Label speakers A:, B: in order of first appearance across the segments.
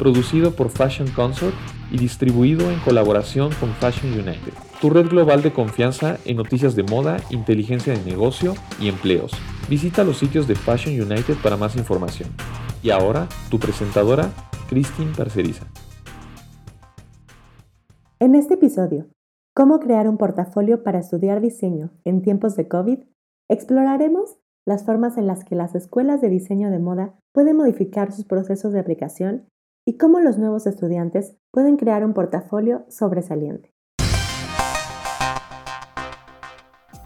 A: producido por Fashion Consort y distribuido en colaboración con Fashion United, tu red global de confianza en noticias de moda, inteligencia de negocio y empleos. Visita los sitios de Fashion United para más información. Y ahora, tu presentadora, Christine Parceriza.
B: En este episodio, ¿Cómo crear un portafolio para estudiar diseño en tiempos de COVID? Exploraremos las formas en las que las escuelas de diseño de moda pueden modificar sus procesos de aplicación y cómo los nuevos estudiantes pueden crear un portafolio sobresaliente.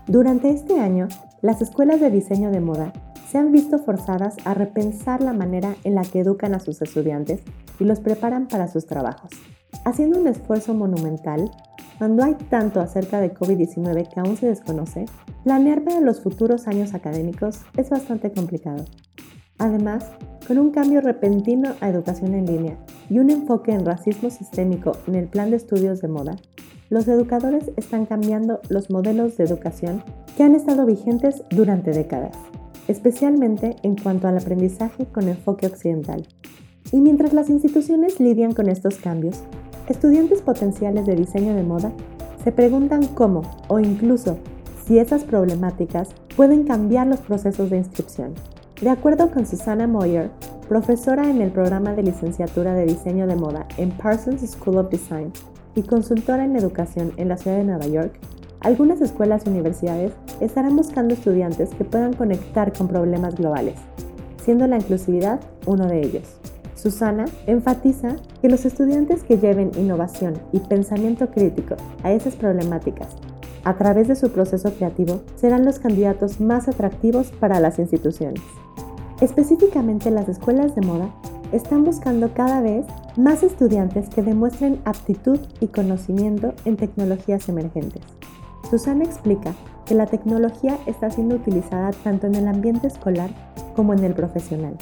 B: Durante este año, las escuelas de diseño de moda se han visto forzadas a repensar la manera en la que educan a sus estudiantes y los preparan para sus trabajos, haciendo un esfuerzo monumental cuando hay tanto acerca de COVID-19 que aún se desconoce, planear para los futuros años académicos es bastante complicado. Además, con un cambio repentino a educación en línea y un enfoque en racismo sistémico en el plan de estudios de moda, los educadores están cambiando los modelos de educación que han estado vigentes durante décadas, especialmente en cuanto al aprendizaje con enfoque occidental. Y mientras las instituciones lidian con estos cambios, estudiantes potenciales de diseño de moda se preguntan cómo o incluso si esas problemáticas pueden cambiar los procesos de inscripción. De acuerdo con Susana Moyer, profesora en el programa de licenciatura de diseño de moda en Parsons School of Design y consultora en educación en la ciudad de Nueva York, algunas escuelas y universidades estarán buscando estudiantes que puedan conectar con problemas globales, siendo la inclusividad uno de ellos. Susana enfatiza que los estudiantes que lleven innovación y pensamiento crítico a esas problemáticas a través de su proceso creativo serán los candidatos más atractivos para las instituciones. Específicamente las escuelas de moda están buscando cada vez más estudiantes que demuestren aptitud y conocimiento en tecnologías emergentes. Susana explica que la tecnología está siendo utilizada tanto en el ambiente escolar como en el profesional.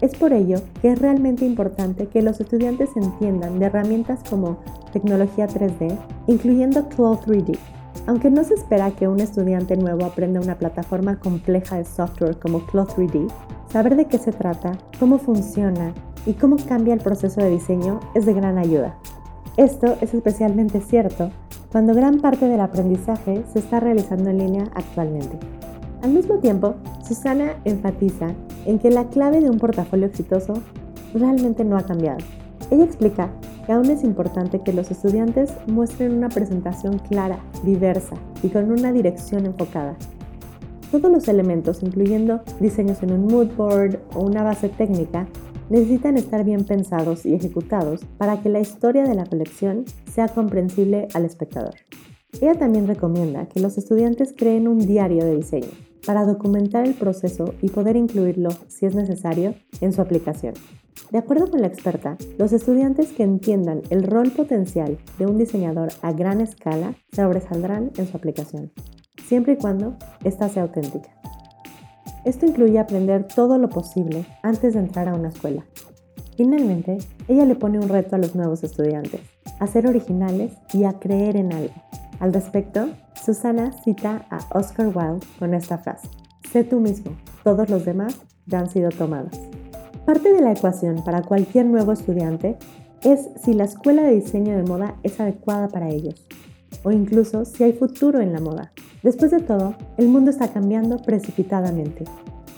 B: Es por ello que es realmente importante que los estudiantes entiendan de herramientas como tecnología 3D, incluyendo Cloud 3D, aunque no se espera que un estudiante nuevo aprenda una plataforma compleja de software como Cloud 3D, saber de qué se trata, cómo funciona y cómo cambia el proceso de diseño es de gran ayuda. Esto es especialmente cierto cuando gran parte del aprendizaje se está realizando en línea actualmente. Al mismo tiempo, Susana enfatiza en que la clave de un portafolio exitoso realmente no ha cambiado. Ella explica que aún es importante que los estudiantes muestren una presentación clara, diversa y con una dirección enfocada. Todos los elementos, incluyendo diseños en un mood board o una base técnica, necesitan estar bien pensados y ejecutados para que la historia de la colección sea comprensible al espectador. Ella también recomienda que los estudiantes creen un diario de diseño para documentar el proceso y poder incluirlo, si es necesario, en su aplicación. De acuerdo con la experta, los estudiantes que entiendan el rol potencial de un diseñador a gran escala sobresaldrán en su aplicación, siempre y cuando ésta sea auténtica. Esto incluye aprender todo lo posible antes de entrar a una escuela. Finalmente, ella le pone un reto a los nuevos estudiantes, a ser originales y a creer en algo. Al respecto, Susana cita a Oscar Wilde con esta frase, sé tú mismo, todos los demás ya han sido tomados. Parte de la ecuación para cualquier nuevo estudiante es si la escuela de diseño de moda es adecuada para ellos, o incluso si hay futuro en la moda. Después de todo, el mundo está cambiando precipitadamente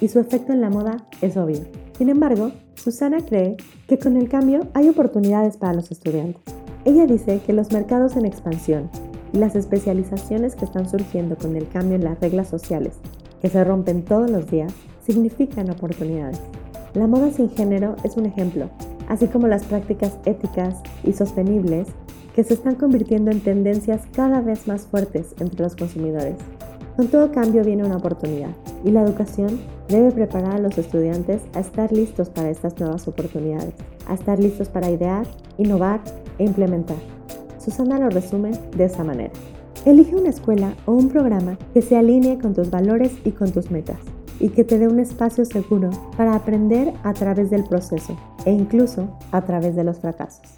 B: y su efecto en la moda es obvio. Sin embargo, Susana cree que con el cambio hay oportunidades para los estudiantes. Ella dice que los mercados en expansión y las especializaciones que están surgiendo con el cambio en las reglas sociales, que se rompen todos los días, significan oportunidades. La moda sin género es un ejemplo, así como las prácticas éticas y sostenibles que se están convirtiendo en tendencias cada vez más fuertes entre los consumidores. Con todo cambio viene una oportunidad y la educación debe preparar a los estudiantes a estar listos para estas nuevas oportunidades, a estar listos para idear, innovar e implementar. Susana lo resume de esa manera. Elige una escuela o un programa que se alinee con tus valores y con tus metas y que te dé un espacio seguro para aprender a través del proceso e incluso a través de los fracasos.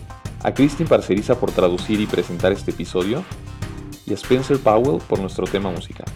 A: a Christine Parceriza por traducir y presentar este episodio y a Spencer Powell por nuestro tema musical.